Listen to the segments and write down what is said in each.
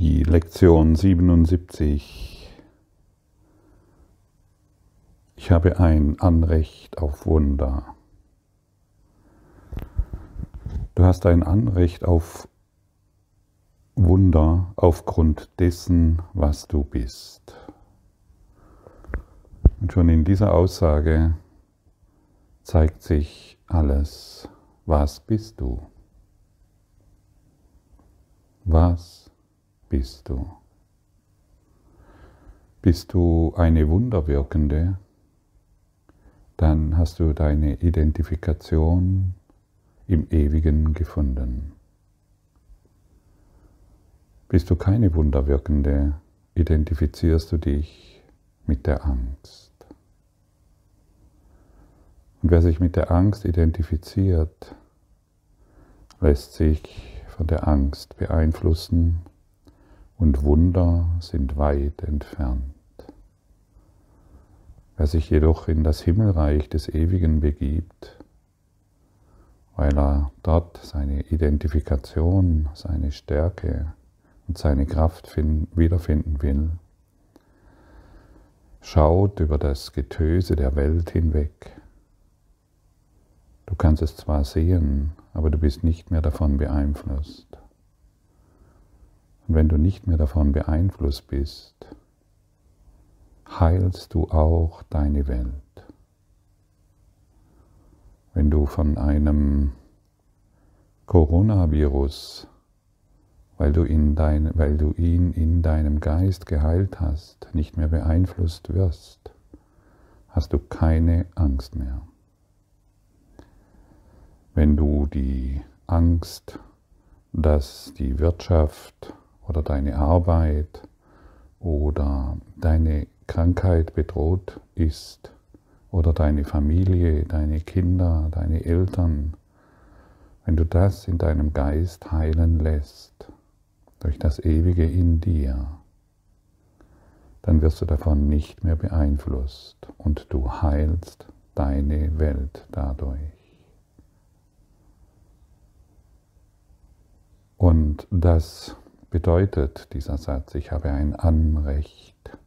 Die Lektion 77. Ich habe ein Anrecht auf Wunder. Du hast ein Anrecht auf Wunder aufgrund dessen, was du bist. Und schon in dieser Aussage zeigt sich alles. Was bist du? Was bist du? Bist du eine Wunderwirkende? Dann hast du deine Identifikation im Ewigen gefunden. Bist du keine Wunderwirkende, identifizierst du dich mit der Angst. Und wer sich mit der Angst identifiziert, lässt sich von der Angst beeinflussen und Wunder sind weit entfernt. Wer sich jedoch in das Himmelreich des Ewigen begibt, weil er dort seine Identifikation, seine Stärke und seine Kraft wiederfinden will, schaut über das Getöse der Welt hinweg. Du kannst es zwar sehen, aber du bist nicht mehr davon beeinflusst. Und wenn du nicht mehr davon beeinflusst bist, heilst du auch deine Welt. Wenn du von einem Coronavirus, weil du, in dein, weil du ihn in deinem Geist geheilt hast, nicht mehr beeinflusst wirst, hast du keine Angst mehr. Wenn du die Angst, dass die Wirtschaft oder deine Arbeit oder deine Krankheit bedroht ist, oder deine Familie, deine Kinder, deine Eltern, wenn du das in deinem Geist heilen lässt, durch das Ewige in dir, dann wirst du davon nicht mehr beeinflusst und du heilst deine Welt dadurch. Und das bedeutet dieser Satz, ich habe ein Anrecht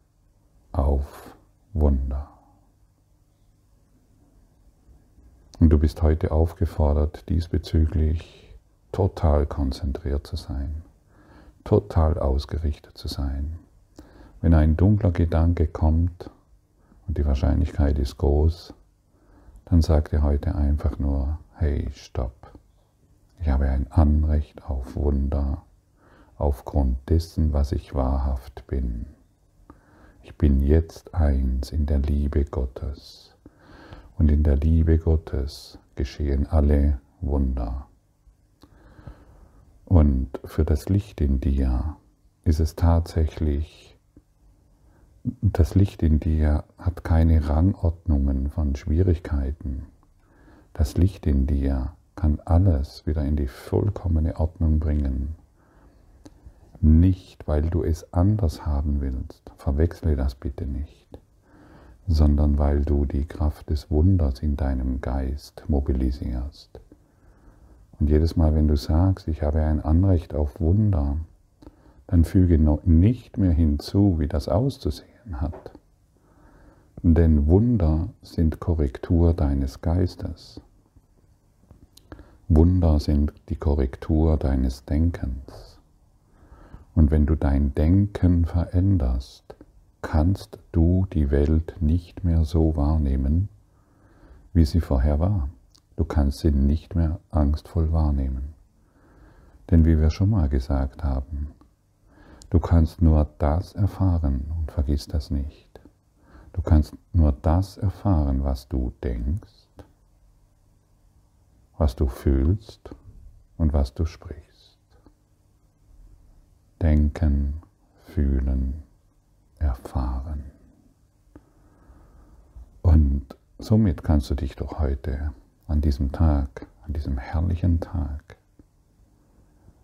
auf Wunder. Und du bist heute aufgefordert, diesbezüglich total konzentriert zu sein, total ausgerichtet zu sein. Wenn ein dunkler Gedanke kommt, und die Wahrscheinlichkeit ist groß, dann sag dir heute einfach nur, hey, stopp. Ich habe ein Anrecht auf Wunder aufgrund dessen, was ich wahrhaft bin. Ich bin jetzt eins in der Liebe Gottes und in der Liebe Gottes geschehen alle Wunder. Und für das Licht in dir ist es tatsächlich, das Licht in dir hat keine Rangordnungen von Schwierigkeiten. Das Licht in dir kann alles wieder in die vollkommene Ordnung bringen. Nicht, weil du es anders haben willst. Verwechsle das bitte nicht sondern weil du die Kraft des Wunders in deinem Geist mobilisierst. Und jedes Mal, wenn du sagst, ich habe ein Anrecht auf Wunder, dann füge nicht mehr hinzu, wie das auszusehen hat. Denn Wunder sind Korrektur deines Geistes. Wunder sind die Korrektur deines Denkens. Und wenn du dein Denken veränderst, kannst du die Welt nicht mehr so wahrnehmen, wie sie vorher war. Du kannst sie nicht mehr angstvoll wahrnehmen. Denn wie wir schon mal gesagt haben, du kannst nur das erfahren und vergiss das nicht. Du kannst nur das erfahren, was du denkst, was du fühlst und was du sprichst. Denken, fühlen, erfahren. Und somit kannst du dich doch heute an diesem Tag, an diesem herrlichen Tag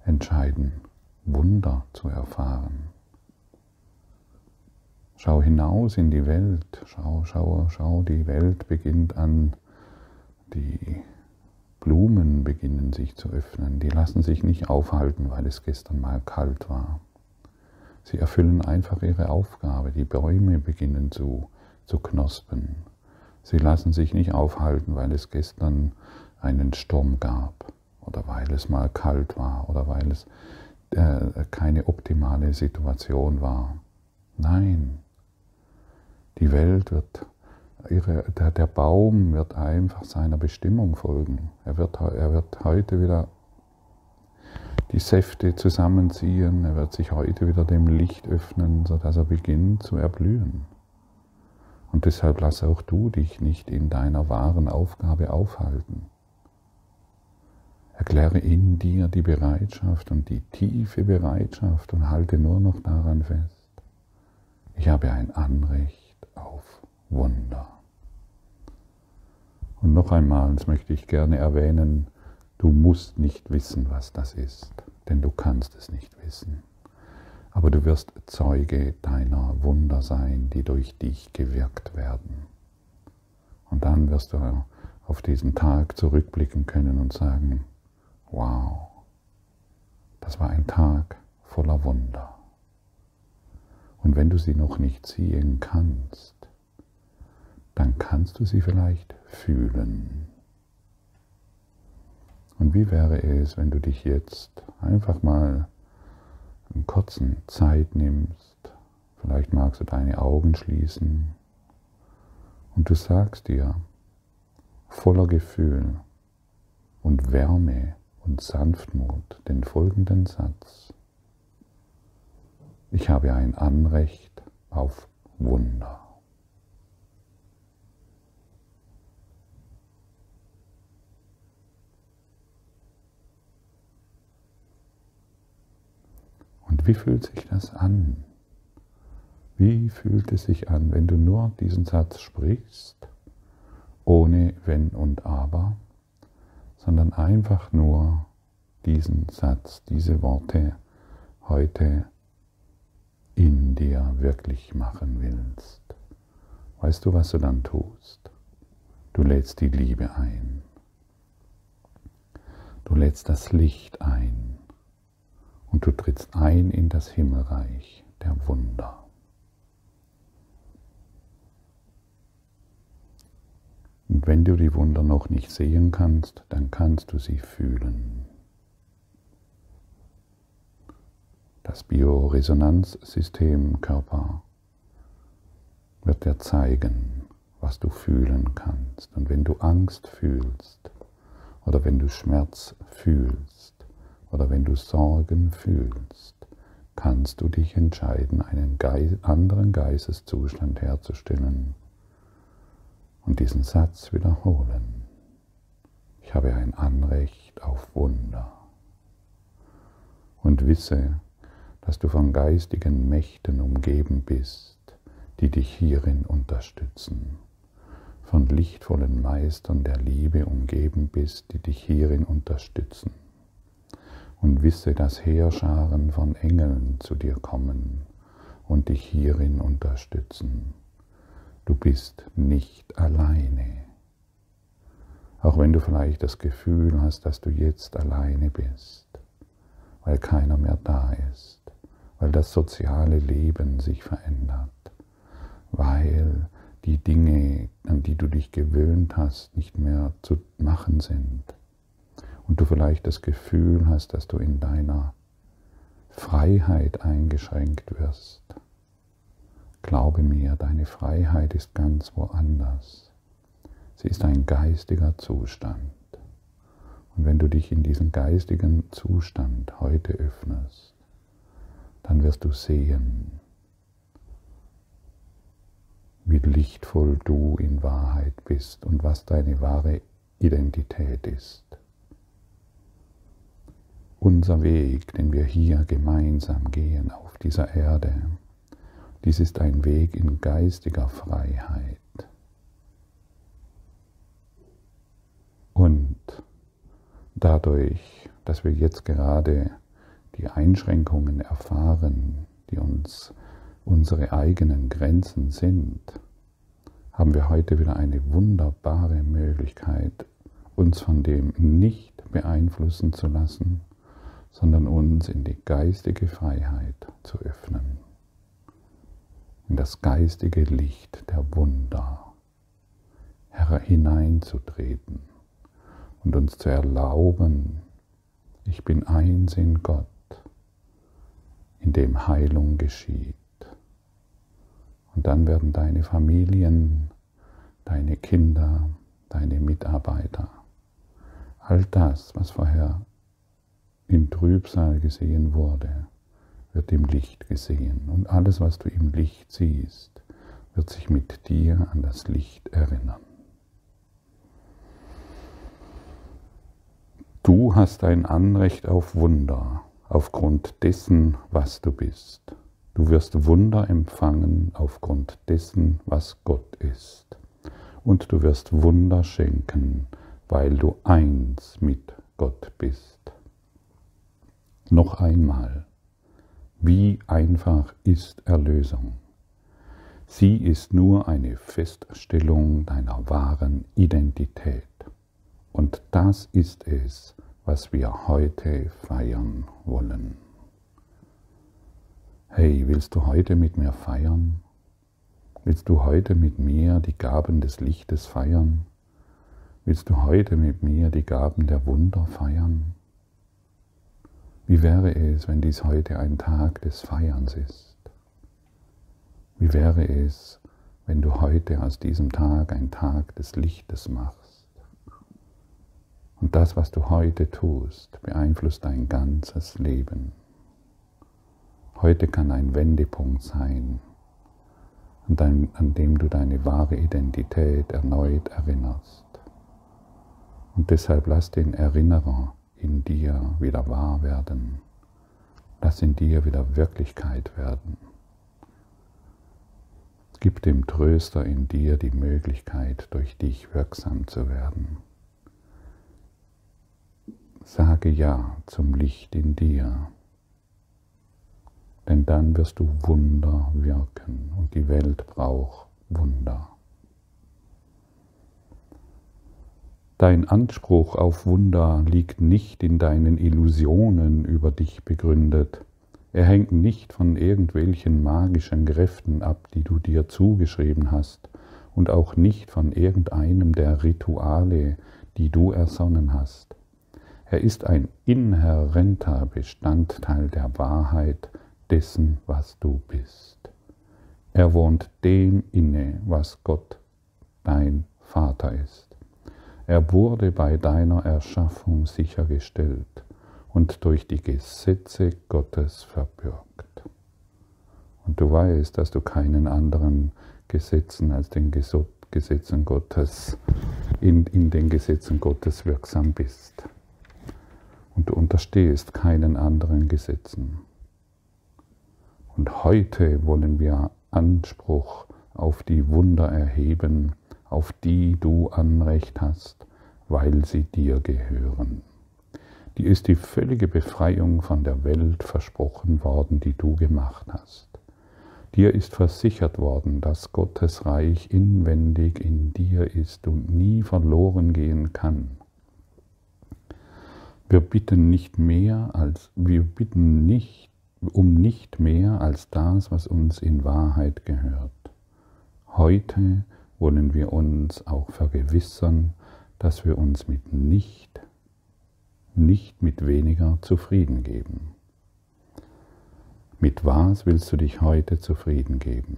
entscheiden, Wunder zu erfahren. Schau hinaus in die Welt, schau, schau, schau, die Welt beginnt an, die Blumen beginnen sich zu öffnen, die lassen sich nicht aufhalten, weil es gestern mal kalt war. Sie erfüllen einfach ihre Aufgabe. Die Bäume beginnen zu, zu knospen. Sie lassen sich nicht aufhalten, weil es gestern einen Sturm gab oder weil es mal kalt war oder weil es äh, keine optimale Situation war. Nein, die Welt wird, ihre, der, der Baum wird einfach seiner Bestimmung folgen. Er wird, er wird heute wieder die Säfte zusammenziehen, er wird sich heute wieder dem Licht öffnen, sodass er beginnt zu erblühen. Und deshalb lass auch du dich nicht in deiner wahren Aufgabe aufhalten. Erkläre in dir die Bereitschaft und die tiefe Bereitschaft und halte nur noch daran fest. Ich habe ein Anrecht auf Wunder. Und noch einmal, das möchte ich gerne erwähnen, du musst nicht wissen, was das ist, denn du kannst es nicht wissen. Aber du wirst Zeuge deiner Wunder sein, die durch dich gewirkt werden. Und dann wirst du auf diesen Tag zurückblicken können und sagen, wow, das war ein Tag voller Wunder. Und wenn du sie noch nicht sehen kannst, dann kannst du sie vielleicht fühlen. Und wie wäre es, wenn du dich jetzt einfach mal einen kurzen Zeit nimmst, vielleicht magst du deine Augen schließen und du sagst dir voller Gefühl und Wärme und Sanftmut den folgenden Satz. Ich habe ein Anrecht auf Wunder. Und wie fühlt sich das an? Wie fühlt es sich an, wenn du nur diesen Satz sprichst, ohne Wenn und Aber, sondern einfach nur diesen Satz, diese Worte heute in dir wirklich machen willst. Weißt du, was du dann tust? Du lädst die Liebe ein. Du lädst das Licht ein und du trittst ein in das Himmelreich der Wunder. Und wenn du die Wunder noch nicht sehen kannst, dann kannst du sie fühlen. Das Bioresonanzsystem Körper wird dir zeigen, was du fühlen kannst. Und wenn du Angst fühlst oder wenn du Schmerz fühlst oder wenn du Sorgen fühlst, kannst du dich entscheiden, einen anderen Geisteszustand herzustellen und diesen Satz wiederholen. Ich habe ein Anrecht auf Wunder. Und wisse, dass du von geistigen Mächten umgeben bist, die dich hierin unterstützen, von lichtvollen Meistern der Liebe umgeben bist, die dich hierin unterstützen. Und wisse, dass Heerscharen von Engeln zu dir kommen und dich hierin unterstützen. Du bist nicht alleine. Auch wenn du vielleicht das Gefühl hast, dass du jetzt alleine bist, weil keiner mehr da ist weil das soziale Leben sich verändert, weil die Dinge, an die du dich gewöhnt hast, nicht mehr zu machen sind und du vielleicht das Gefühl hast, dass du in deiner Freiheit eingeschränkt wirst. Glaube mir, deine Freiheit ist ganz woanders. Sie ist ein geistiger Zustand. Und wenn du dich in diesen geistigen Zustand heute öffnest, dann wirst du sehen, wie lichtvoll du in Wahrheit bist und was deine wahre Identität ist. Unser Weg, den wir hier gemeinsam gehen auf dieser Erde, dies ist ein Weg in geistiger Freiheit. Und dadurch, dass wir jetzt gerade die Einschränkungen erfahren, die uns unsere eigenen Grenzen sind, haben wir heute wieder eine wunderbare Möglichkeit, uns von dem nicht beeinflussen zu lassen, sondern uns in die geistige Freiheit zu öffnen. in das geistige Licht der Wunder hineinzutreten und uns zu erlauben, ich bin eins in Gott, in dem Heilung geschieht. Und dann werden deine Familien, deine Kinder, deine Mitarbeiter, all das, was vorher in Trübsal gesehen wurde, wird im Licht gesehen. Und alles, was du im Licht siehst, wird sich mit dir an das Licht erinnern. Du hast ein Anrecht auf Wunder aufgrund dessen, was du bist. Du wirst Wunder empfangen aufgrund dessen, was Gott ist. Und du wirst Wunder schenken, weil du eins mit Gott bist. Noch einmal, wie einfach ist Erlösung? Sie ist nur eine Feststellung deiner wahren Identität. Und das ist es, was wir heute feiern wollen. Hey, willst du heute mit mir feiern? Willst du heute mit mir die Gaben des Lichtes feiern? Willst du heute mit mir die Gaben der Wunder feiern? Wie wäre es, wenn dies heute ein Tag des Feierns ist? Wie wäre es, wenn du heute aus diesem Tag ein Tag des Lichtes machst? Und das, was du heute tust, beeinflusst dein ganzes Leben. Heute kann ein Wendepunkt sein, an dem du deine wahre Identität erneut erinnerst. Und deshalb lass den Erinnerer in dir wieder wahr werden. Lass in dir wieder Wirklichkeit werden. Gib dem Tröster in dir die Möglichkeit, durch dich wirksam zu werden. Sage Ja zum Licht in dir, denn dann wirst du Wunder wirken und die Welt braucht Wunder. Dein Anspruch auf Wunder liegt nicht in deinen Illusionen über dich begründet. Er hängt nicht von irgendwelchen magischen Kräften ab, die du dir zugeschrieben hast, und auch nicht von irgendeinem der Rituale, die du ersonnen hast. Er ist ein inhärenter Bestandteil der Wahrheit dessen, was du bist. Er wohnt dem inne, was Gott, dein Vater ist. Er wurde bei deiner Erschaffung sichergestellt und durch die Gesetze Gottes verbürgt. Und du weißt, dass du keinen anderen Gesetzen als den Gesetzen Gottes, in, in den Gesetzen Gottes wirksam bist und du unterstehst keinen anderen Gesetzen. Und heute wollen wir Anspruch auf die Wunder erheben, auf die du Anrecht hast, weil sie dir gehören. Die ist die völlige Befreiung von der Welt versprochen worden, die du gemacht hast. Dir ist versichert worden, dass Gottes Reich inwendig in dir ist und nie verloren gehen kann. Wir bitten nicht mehr als, wir bitten nicht um nicht mehr als das, was uns in Wahrheit gehört. Heute wollen wir uns auch vergewissern, dass wir uns mit nicht, nicht mit weniger zufrieden geben. Mit was willst du dich heute zufrieden geben?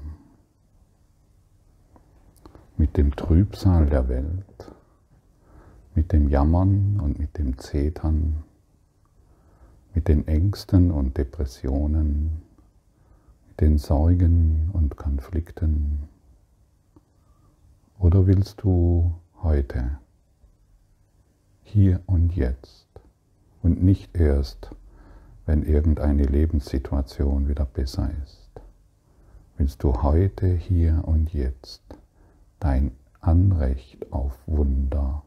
Mit dem Trübsal der Welt? mit dem Jammern und mit dem Zetern, mit den Ängsten und Depressionen, mit den Sorgen und Konflikten? Oder willst du heute, hier und jetzt und nicht erst, wenn irgendeine Lebenssituation wieder besser ist? Willst du heute, hier und jetzt dein Anrecht auf Wunder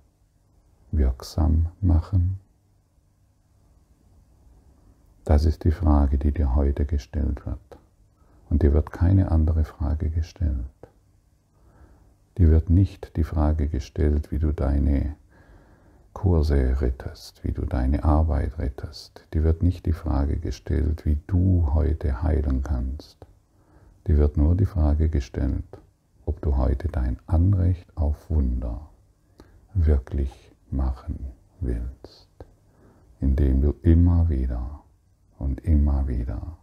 wirksam machen? Das ist die Frage, die dir heute gestellt wird. Und dir wird keine andere Frage gestellt. Dir wird nicht die Frage gestellt, wie du deine Kurse rettest, wie du deine Arbeit rettest. Dir wird nicht die Frage gestellt, wie du heute heilen kannst. dir wird nur die Frage gestellt, ob du heute dein Anrecht auf Wunder wirklich machen willst, indem du immer wieder und immer wieder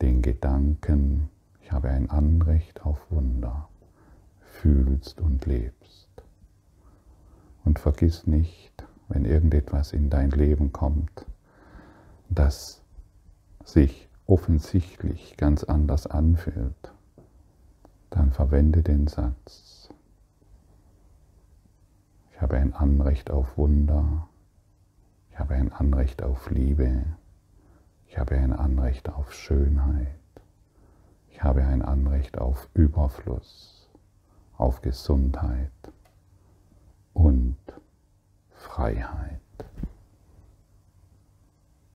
den Gedanken, ich habe ein Anrecht auf Wunder, fühlst und lebst. Und vergiss nicht, wenn irgendetwas in dein Leben kommt, das sich offensichtlich ganz anders anfühlt, dann verwende den Satz, ich habe ein Anrecht auf Wunder, ich habe ein Anrecht auf Liebe, ich habe ein Anrecht auf Schönheit, ich habe ein Anrecht auf Überfluss, auf Gesundheit und Freiheit.